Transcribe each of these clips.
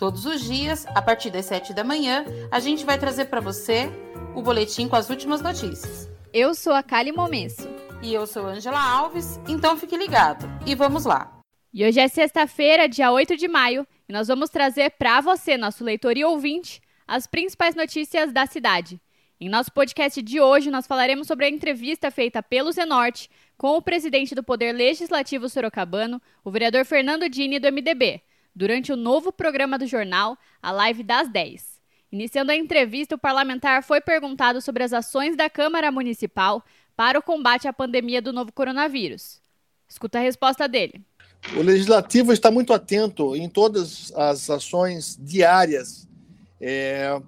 Todos os dias, a partir das 7 da manhã, a gente vai trazer para você o boletim com as últimas notícias. Eu sou a Kali Momesso. E eu sou Angela Alves, então fique ligado. E vamos lá. E hoje é sexta-feira, dia 8 de maio, e nós vamos trazer para você, nosso leitor e ouvinte, as principais notícias da cidade. Em nosso podcast de hoje, nós falaremos sobre a entrevista feita pelo Zenorte com o presidente do Poder Legislativo Sorocabano, o vereador Fernando Dini, do MDB, durante o novo programa do jornal, a Live das 10. Iniciando a entrevista, o parlamentar foi perguntado sobre as ações da Câmara Municipal para o combate à pandemia do novo coronavírus. Escuta a resposta dele. O Legislativo está muito atento em todas as ações diárias é,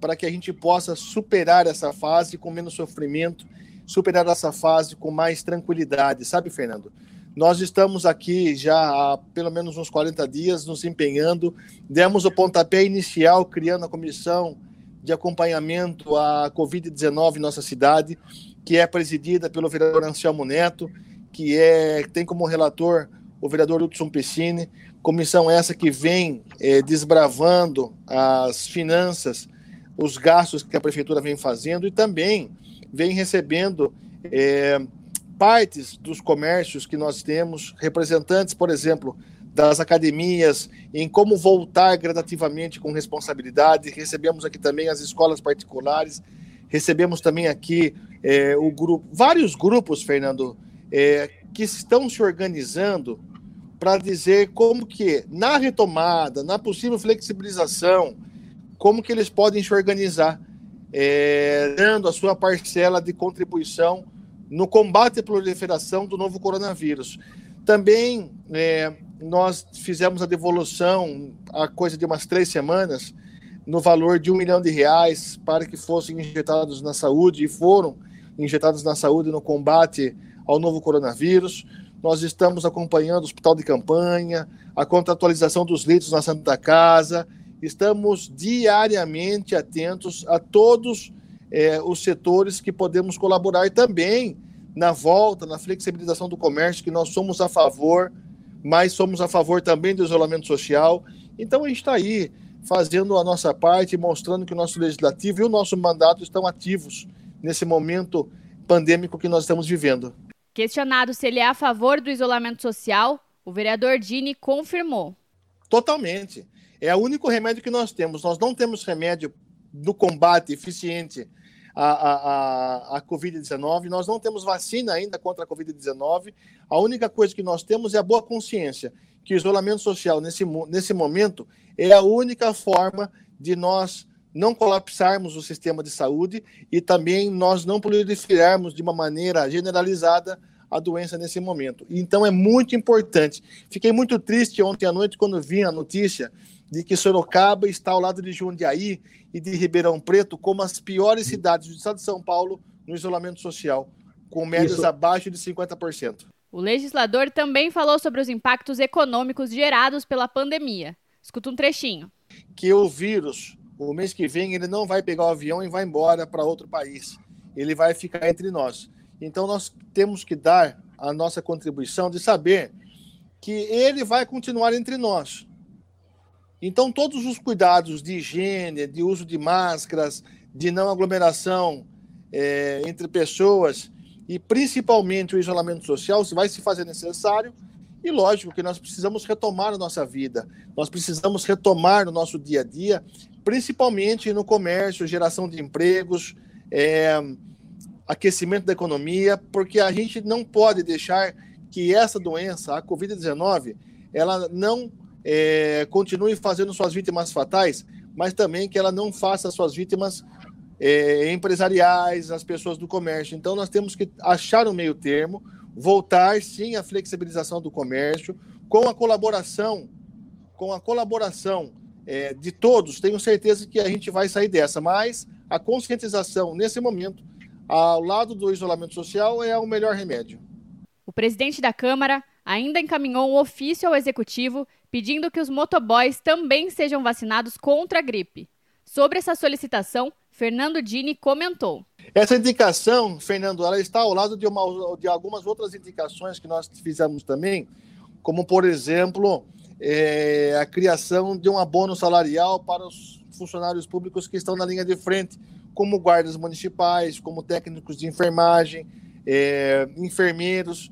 para que a gente possa superar essa fase com menos sofrimento, superar essa fase com mais tranquilidade, sabe, Fernando? Nós estamos aqui já há pelo menos uns 40 dias nos empenhando, demos o pontapé inicial criando a comissão de acompanhamento à Covid-19 em nossa cidade, que é presidida pelo vereador Anselmo Neto, que é tem como relator o vereador Hudson Piscine, comissão essa que vem é, desbravando as finanças os gastos que a prefeitura vem fazendo e também vem recebendo é, partes dos comércios que nós temos, representantes, por exemplo, das academias, em como voltar gradativamente com responsabilidade. Recebemos aqui também as escolas particulares, recebemos também aqui é, o grupo, vários grupos, Fernando, é, que estão se organizando para dizer como que na retomada, na possível flexibilização, como que eles podem se organizar, é, dando a sua parcela de contribuição no combate à proliferação do novo coronavírus. Também é, nós fizemos a devolução, há coisa de umas três semanas, no valor de um milhão de reais para que fossem injetados na saúde e foram injetados na saúde no combate ao novo coronavírus. Nós estamos acompanhando o hospital de campanha, a contratualização dos leitos na Santa Casa, estamos diariamente atentos a todos é, os setores que podemos colaborar e também na volta, na flexibilização do comércio, que nós somos a favor, mas somos a favor também do isolamento social. Então a gente está aí fazendo a nossa parte, mostrando que o nosso legislativo e o nosso mandato estão ativos nesse momento pandêmico que nós estamos vivendo. Questionado se ele é a favor do isolamento social, o vereador Dini confirmou. Totalmente. É o único remédio que nós temos. Nós não temos remédio do combate eficiente à, à, à Covid-19. Nós não temos vacina ainda contra a Covid-19. A única coisa que nós temos é a boa consciência que o isolamento social, nesse, nesse momento, é a única forma de nós não colapsarmos o sistema de saúde e também nós não proliferarmos de uma maneira generalizada a doença nesse momento. Então é muito importante. Fiquei muito triste ontem à noite quando vi a notícia de que Sorocaba está ao lado de Jundiaí e de Ribeirão Preto como as piores cidades do estado de São Paulo no isolamento social, com médias Isso. abaixo de 50%. O legislador também falou sobre os impactos econômicos gerados pela pandemia. Escuta um trechinho. Que o vírus, o mês que vem, ele não vai pegar o avião e vai embora para outro país. Ele vai ficar entre nós. Então nós temos que dar a nossa contribuição de saber que ele vai continuar entre nós. Então, todos os cuidados de higiene, de uso de máscaras, de não aglomeração é, entre pessoas e principalmente o isolamento social vai se fazer necessário. E lógico que nós precisamos retomar a nossa vida, nós precisamos retomar o nosso dia a dia, principalmente no comércio, geração de empregos, é, aquecimento da economia, porque a gente não pode deixar que essa doença, a Covid-19, ela não é, continue fazendo suas vítimas fatais, mas também que ela não faça suas vítimas é, empresariais, as pessoas do comércio. Então, nós temos que achar um meio termo, voltar sim à flexibilização do comércio, com a colaboração, com a colaboração é, de todos. Tenho certeza que a gente vai sair dessa, mas a conscientização nesse momento ao lado do isolamento social, é o melhor remédio. O presidente da Câmara ainda encaminhou um ofício ao executivo pedindo que os motoboys também sejam vacinados contra a gripe. Sobre essa solicitação, Fernando Dini comentou. Essa indicação, Fernando, ela está ao lado de, uma, de algumas outras indicações que nós fizemos também, como, por exemplo, é, a criação de um abono salarial para os funcionários públicos que estão na linha de frente, como guardas municipais, como técnicos de enfermagem, é, enfermeiros,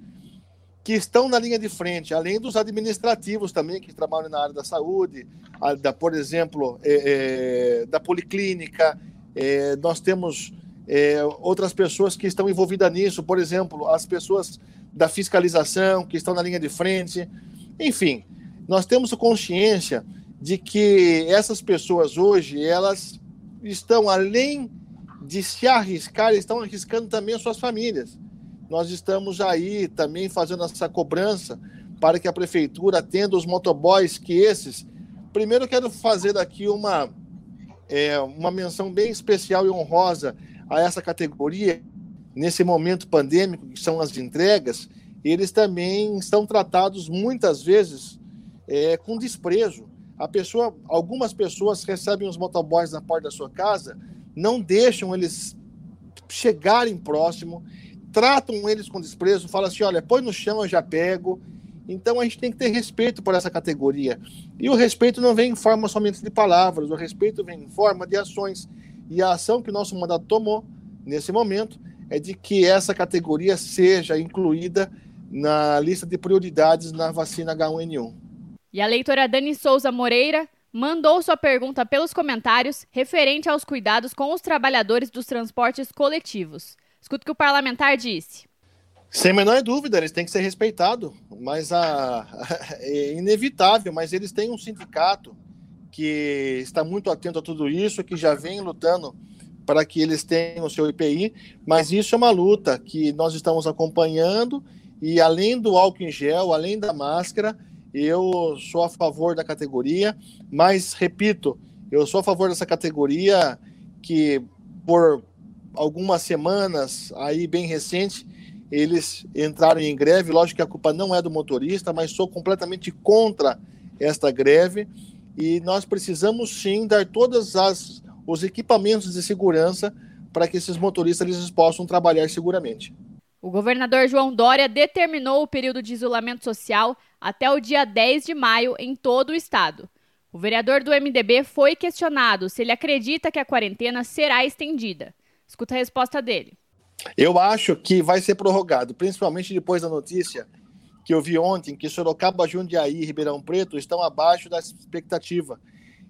que estão na linha de frente, além dos administrativos também, que trabalham na área da saúde, a, da, por exemplo, é, é, da policlínica. É, nós temos é, outras pessoas que estão envolvidas nisso, por exemplo, as pessoas da fiscalização, que estão na linha de frente. Enfim, nós temos consciência de que essas pessoas hoje, elas estão além de se arriscar, estão arriscando também as suas famílias. Nós estamos aí também fazendo essa cobrança para que a prefeitura atenda os motoboys que esses. Primeiro, quero fazer daqui uma, é, uma menção bem especial e honrosa a essa categoria, nesse momento pandêmico, que são as entregas, eles também são tratados muitas vezes é, com desprezo. A pessoa, algumas pessoas recebem os motoboys na porta da sua casa, não deixam eles chegarem próximo, tratam eles com desprezo, falam assim: olha, põe no chão, eu já pego. Então a gente tem que ter respeito por essa categoria. E o respeito não vem em forma somente de palavras, o respeito vem em forma de ações. E a ação que o nosso mandato tomou nesse momento é de que essa categoria seja incluída na lista de prioridades na vacina H1N1. E a leitora Dani Souza Moreira mandou sua pergunta pelos comentários referente aos cuidados com os trabalhadores dos transportes coletivos. Escuta o que o parlamentar disse. Sem menor dúvida, eles têm que ser respeitados, mas a, é inevitável, mas eles têm um sindicato que está muito atento a tudo isso, que já vem lutando para que eles tenham o seu IPI, mas isso é uma luta que nós estamos acompanhando e além do álcool em gel, além da máscara, eu sou a favor da categoria, mas repito, eu sou a favor dessa categoria que por algumas semanas aí bem recente eles entraram em greve, lógico que a culpa não é do motorista, mas sou completamente contra esta greve e nós precisamos sim dar todos os equipamentos de segurança para que esses motoristas eles possam trabalhar seguramente. O governador João Dória determinou o período de isolamento social até o dia 10 de maio em todo o estado. O vereador do MDB foi questionado se ele acredita que a quarentena será estendida. Escuta a resposta dele. Eu acho que vai ser prorrogado, principalmente depois da notícia que eu vi ontem que Sorocaba, Jundiaí e Ribeirão Preto estão abaixo da expectativa.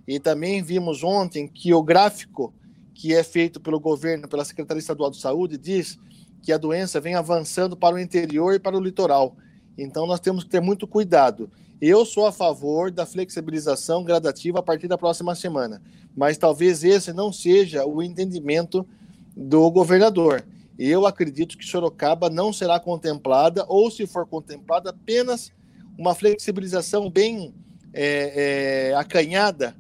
E também vimos ontem que o gráfico que é feito pelo governo, pela Secretaria Estadual de Saúde, diz que a doença vem avançando para o interior e para o litoral. Então nós temos que ter muito cuidado. Eu sou a favor da flexibilização gradativa a partir da próxima semana, mas talvez esse não seja o entendimento do governador. Eu acredito que Sorocaba não será contemplada, ou se for contemplada, apenas uma flexibilização bem é, é, acanhada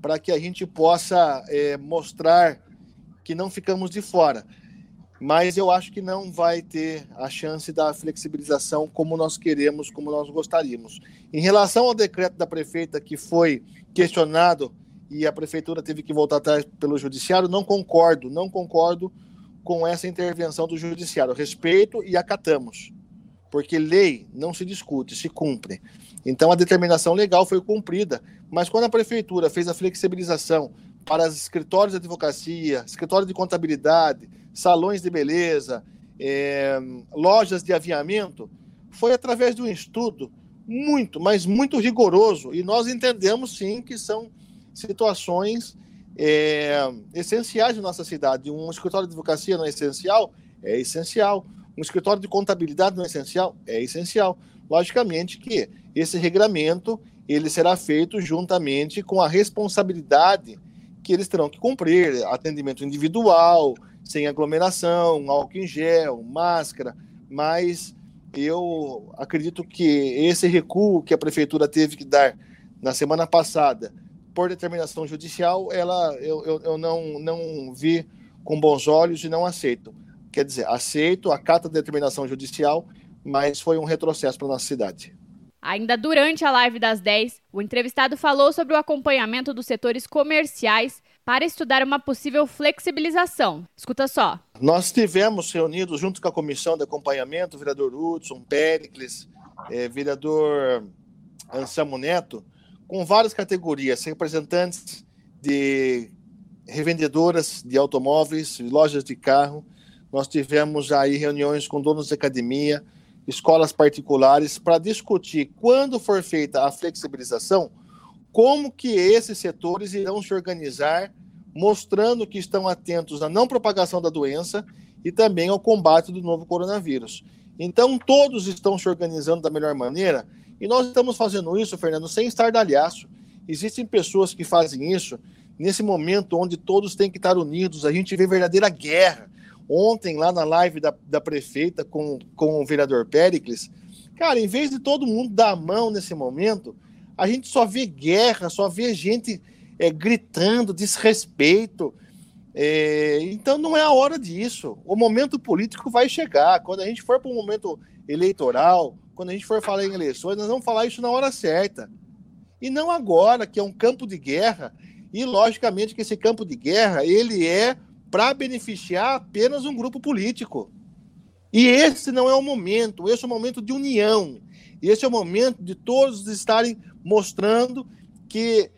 para que a gente possa é, mostrar que não ficamos de fora. Mas eu acho que não vai ter a chance da flexibilização como nós queremos, como nós gostaríamos. Em relação ao decreto da prefeita que foi questionado e a prefeitura teve que voltar atrás pelo judiciário, não concordo, não concordo com essa intervenção do judiciário. Respeito e acatamos, porque lei não se discute, se cumpre. Então a determinação legal foi cumprida, mas quando a prefeitura fez a flexibilização para os escritórios de advocacia, escritório de contabilidade, salões de beleza, é, lojas de aviamento, foi através de um estudo muito, mas muito rigoroso, e nós entendemos sim que são situações é, essenciais de nossa cidade. Um escritório de advocacia não é essencial? É essencial. Um escritório de contabilidade não é essencial? É essencial. Logicamente que esse regramento ele será feito juntamente com a responsabilidade que eles terão que cumprir, atendimento individual, sem aglomeração, álcool em gel, máscara, mas eu acredito que esse recuo que a prefeitura teve que dar na semana passada por determinação judicial, ela eu, eu, eu não, não vi com bons olhos e não aceito. quer dizer, aceito, acata a determinação judicial, mas foi um retrocesso para nossa cidade. Ainda durante a live das 10, o entrevistado falou sobre o acompanhamento dos setores comerciais para estudar uma possível flexibilização. Escuta só. Nós tivemos reunidos junto com a comissão de acompanhamento, o vereador Hudson, Pericles, eh, vereador Anselmo Neto, com várias categorias, representantes de revendedoras de automóveis, lojas de carro. Nós tivemos aí reuniões com donos de academia, escolas particulares, para discutir, quando for feita a flexibilização, como que esses setores irão se organizar, mostrando que estão atentos à não propagação da doença e também ao combate do novo coronavírus. Então, todos estão se organizando da melhor maneira e nós estamos fazendo isso, Fernando, sem estardalhaço. Existem pessoas que fazem isso nesse momento onde todos têm que estar unidos. A gente vê verdadeira guerra. Ontem, lá na live da, da prefeita com, com o vereador Pericles, cara, em vez de todo mundo dar a mão nesse momento, a gente só vê guerra, só vê gente é, gritando, desrespeito. É, então não é a hora disso. O momento político vai chegar. Quando a gente for para um momento eleitoral, quando a gente for falar em eleições, nós vamos falar isso na hora certa. E não agora, que é um campo de guerra. E logicamente que esse campo de guerra ele é para beneficiar apenas um grupo político. E esse não é o momento, esse é o momento de união. Esse é o momento de todos estarem mostrando que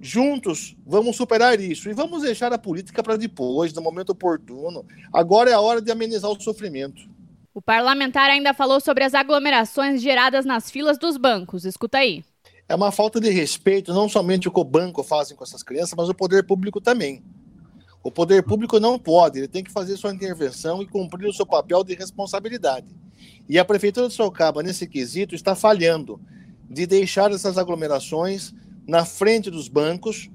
juntos vamos superar isso e vamos deixar a política para depois, no momento oportuno. Agora é a hora de amenizar o sofrimento. O parlamentar ainda falou sobre as aglomerações geradas nas filas dos bancos. Escuta aí. É uma falta de respeito, não somente o que o banco fazem com essas crianças, mas o poder público também. O poder público não pode, ele tem que fazer sua intervenção e cumprir o seu papel de responsabilidade. E a Prefeitura de Sorocaba, nesse quesito, está falhando de deixar essas aglomerações na frente dos bancos,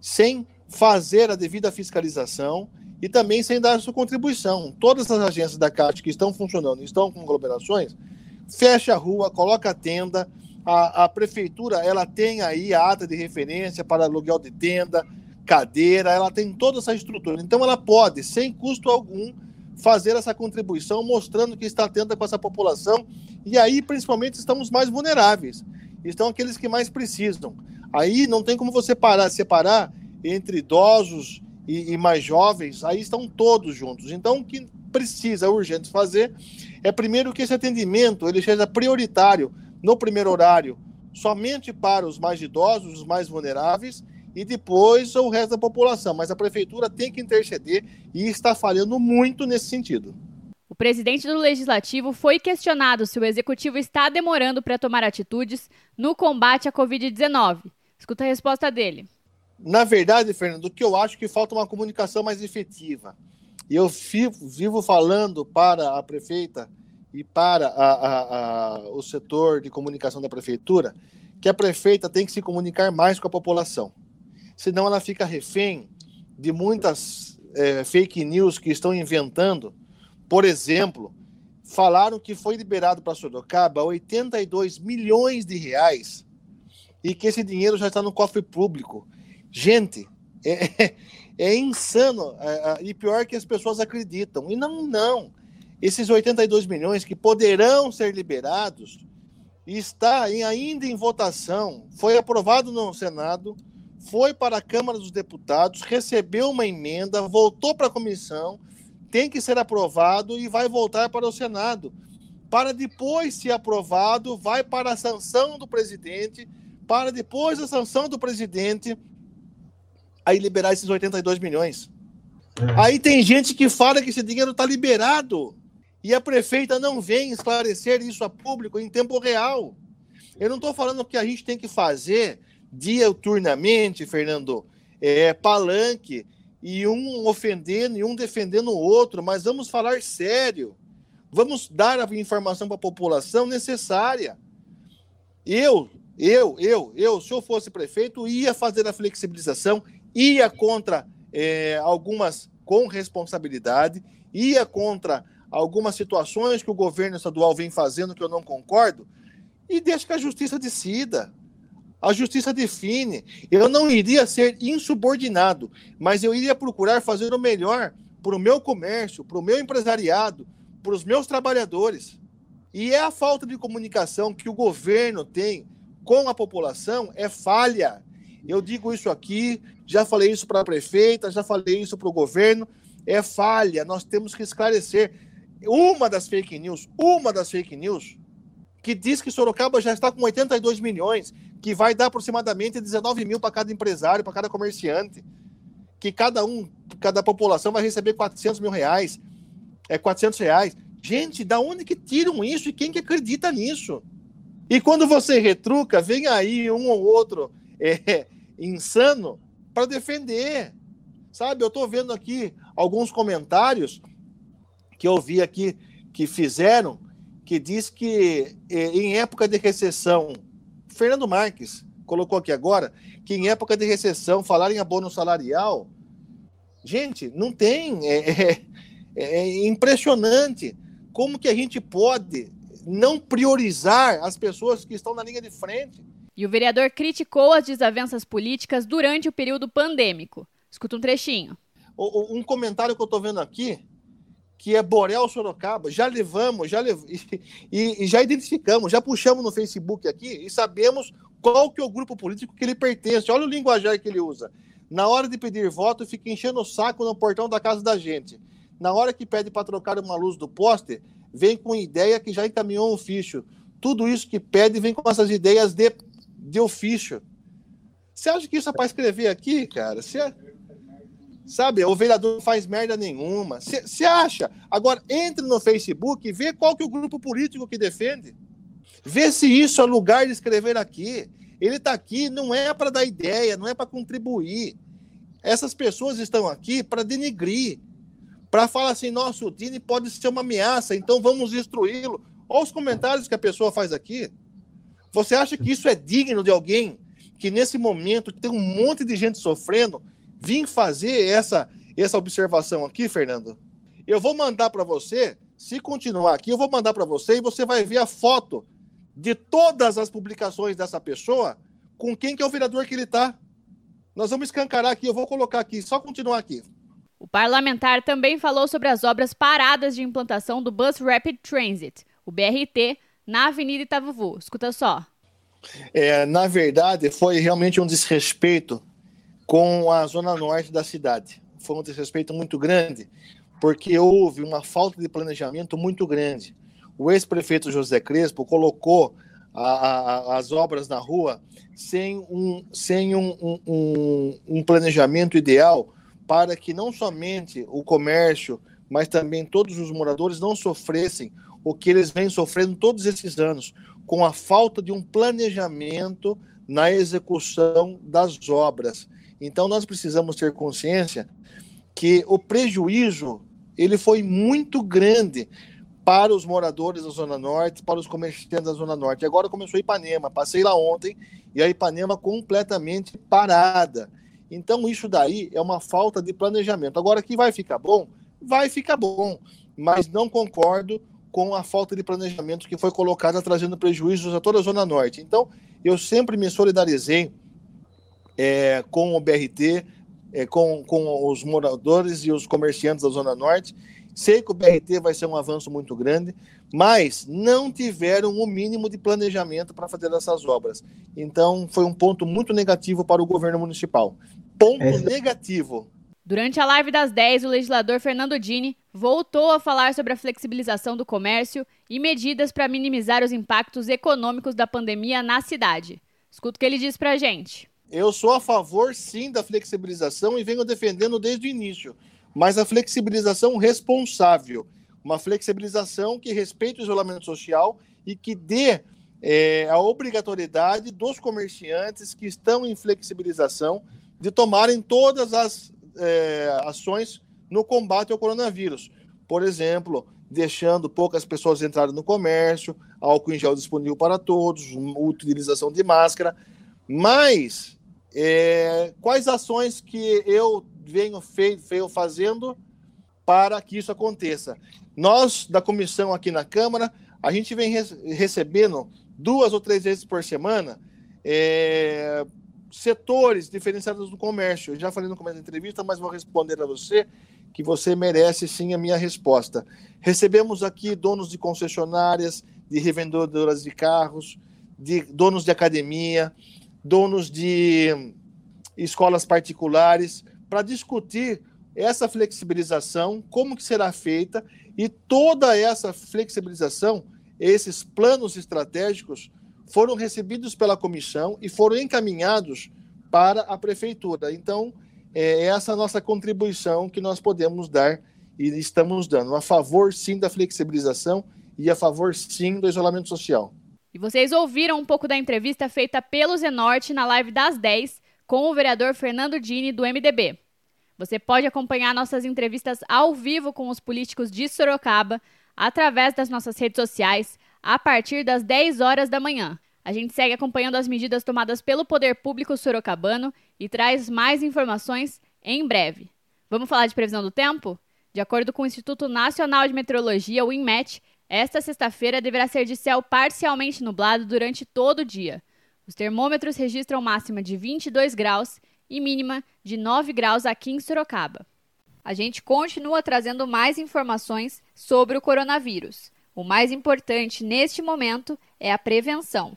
sem fazer a devida fiscalização e também sem dar sua contribuição. Todas as agências da Caixa que estão funcionando, estão com aglomerações, fecha a rua, coloca a tenda, a, a prefeitura ela tem aí a ata de referência para aluguel de tenda, cadeira, ela tem toda essa estrutura. Então ela pode, sem custo algum, fazer essa contribuição, mostrando que está atenta com essa população. E aí, principalmente, estamos mais vulneráveis. Estão aqueles que mais precisam. Aí não tem como você parar, separar entre idosos e, e mais jovens, aí estão todos juntos. Então, o que precisa urgente fazer é primeiro que esse atendimento ele seja prioritário no primeiro horário, somente para os mais idosos, os mais vulneráveis, e depois o resto da população. Mas a prefeitura tem que interceder e está falhando muito nesse sentido. O presidente do legislativo foi questionado se o executivo está demorando para tomar atitudes no combate à Covid-19. Escuta a resposta dele. Na verdade, Fernando, o que eu acho que falta uma comunicação mais efetiva. E eu vivo, vivo falando para a prefeita e para a, a, a, o setor de comunicação da prefeitura que a prefeita tem que se comunicar mais com a população. Senão ela fica refém de muitas é, fake news que estão inventando. Por exemplo, falaram que foi liberado para Sorocaba 82 milhões de reais e que esse dinheiro já está no cofre público. Gente, é, é insano. É, é, e pior que as pessoas acreditam. E não, não esses 82 milhões que poderão ser liberados está ainda em votação, foi aprovado no Senado, foi para a Câmara dos Deputados, recebeu uma emenda, voltou para a comissão, tem que ser aprovado e vai voltar para o Senado. Para depois ser aprovado, vai para a sanção do presidente, para depois da sanção do presidente, aí liberar esses 82 milhões. É. Aí tem gente que fala que esse dinheiro está liberado e a prefeita não vem esclarecer isso a público em tempo real. Eu não estou falando que a gente tem que fazer diuturnamente, Fernando, é, palanque, e um ofendendo e um defendendo o outro, mas vamos falar sério. Vamos dar a informação para a população necessária. Eu, eu, eu, eu, se eu fosse prefeito, ia fazer a flexibilização, ia contra é, algumas com responsabilidade, ia contra algumas situações que o governo estadual vem fazendo que eu não concordo, e deixa que a justiça decida. A justiça define. Eu não iria ser insubordinado, mas eu iria procurar fazer o melhor para o meu comércio, para o meu empresariado, para os meus trabalhadores. E é a falta de comunicação que o governo tem com a população é falha. Eu digo isso aqui, já falei isso para a prefeita, já falei isso para o governo, é falha. Nós temos que esclarecer. Uma das fake news, uma das fake news, que diz que Sorocaba já está com 82 milhões, que vai dar aproximadamente 19 mil para cada empresário, para cada comerciante, que cada um, cada população vai receber 400 mil reais, é 400 reais. Gente, da onde que tiram isso e quem que acredita nisso? E quando você retruca, vem aí um ou outro é, insano para defender. Sabe, eu estou vendo aqui alguns comentários que eu vi aqui que fizeram, que diz que é, em época de recessão, Fernando Marques colocou aqui agora, que em época de recessão, falar em abono salarial, gente, não tem, é, é, é impressionante como que a gente pode não priorizar as pessoas que estão na linha de frente. E o vereador criticou as desavenças políticas durante o período pandêmico. Escuta um trechinho. Um comentário que eu estou vendo aqui, que é Borel Sorocaba, já levamos, já e, e, já identificamos, já puxamos no Facebook aqui e sabemos qual que é o grupo político que ele pertence. Olha o linguajar que ele usa. Na hora de pedir voto, fica enchendo o saco no portão da casa da gente. Na hora que pede para trocar uma luz do poste, vem com ideia que já encaminhou um ofício. Tudo isso que pede vem com essas ideias de, de ofício. Você acha que isso é para escrever aqui, cara? Você, sabe, o vereador não faz merda nenhuma. Você acha? Agora, entre no Facebook e vê qual que é o grupo político que defende. Vê se isso é lugar de escrever aqui. Ele está aqui, não é para dar ideia, não é para contribuir. Essas pessoas estão aqui para denigrir, para falar assim: nosso Dini pode ser uma ameaça, então vamos destruí-lo. Olha os comentários que a pessoa faz aqui. Você acha que isso é digno de alguém que nesse momento tem um monte de gente sofrendo vir fazer essa essa observação aqui, Fernando? Eu vou mandar para você, se continuar aqui, eu vou mandar para você e você vai ver a foto de todas as publicações dessa pessoa com quem que é o vereador que ele está. Nós vamos escancarar aqui, eu vou colocar aqui, só continuar aqui. O parlamentar também falou sobre as obras paradas de implantação do Bus Rapid Transit, o BRT, na Avenida Itavuvu. Escuta só. É, na verdade, foi realmente um desrespeito com a zona norte da cidade. Foi um desrespeito muito grande, porque houve uma falta de planejamento muito grande. O ex-prefeito José Crespo colocou a, a, as obras na rua sem um, sem um, um, um planejamento ideal para que não somente o comércio, mas também todos os moradores não sofressem o que eles vêm sofrendo todos esses anos, com a falta de um planejamento na execução das obras. Então nós precisamos ter consciência que o prejuízo ele foi muito grande para os moradores da Zona Norte, para os comerciantes da Zona Norte. Agora começou Ipanema, passei lá ontem e a Ipanema completamente parada. Então, isso daí é uma falta de planejamento. Agora, que vai ficar bom? Vai ficar bom, mas não concordo com a falta de planejamento que foi colocada, trazendo prejuízos a toda a Zona Norte. Então, eu sempre me solidarizei é, com o BRT, é, com, com os moradores e os comerciantes da Zona Norte. Sei que o BRT vai ser um avanço muito grande, mas não tiveram o mínimo de planejamento para fazer essas obras. Então, foi um ponto muito negativo para o governo municipal. Ponto Essa... negativo. Durante a live das 10, o legislador Fernando Dini voltou a falar sobre a flexibilização do comércio e medidas para minimizar os impactos econômicos da pandemia na cidade. Escuta o que ele diz para a gente. Eu sou a favor, sim, da flexibilização e venho defendendo desde o início, mas a flexibilização responsável, uma flexibilização que respeite o isolamento social e que dê é, a obrigatoriedade dos comerciantes que estão em flexibilização de tomarem todas as é, ações no combate ao coronavírus. Por exemplo, deixando poucas pessoas entrarem no comércio, álcool em gel disponível para todos, utilização de máscara. Mas é, quais ações que eu venho, feio, venho fazendo para que isso aconteça? Nós, da comissão aqui na Câmara, a gente vem recebendo duas ou três vezes por semana é, setores diferenciados do comércio. Eu já falei no começo da entrevista, mas vou responder a você que você merece sim a minha resposta. Recebemos aqui donos de concessionárias, de revendedoras de carros, de donos de academia, donos de escolas particulares, para discutir essa flexibilização, como que será feita e toda essa flexibilização, esses planos estratégicos foram recebidos pela comissão e foram encaminhados para a prefeitura. Então, é essa a nossa contribuição que nós podemos dar e estamos dando, a favor sim da flexibilização e a favor sim do isolamento social. E vocês ouviram um pouco da entrevista feita pelo Zenorte na live das 10 com o vereador Fernando Dini do MDB. Você pode acompanhar nossas entrevistas ao vivo com os políticos de Sorocaba através das nossas redes sociais a partir das 10 horas da manhã. A gente segue acompanhando as medidas tomadas pelo poder público sorocabano e traz mais informações em breve. Vamos falar de previsão do tempo? De acordo com o Instituto Nacional de Meteorologia, o INMET, esta sexta-feira deverá ser de céu parcialmente nublado durante todo o dia. Os termômetros registram máxima de 22 graus e mínima de 9 graus aqui em Sorocaba. A gente continua trazendo mais informações sobre o coronavírus. O mais importante neste momento é a prevenção.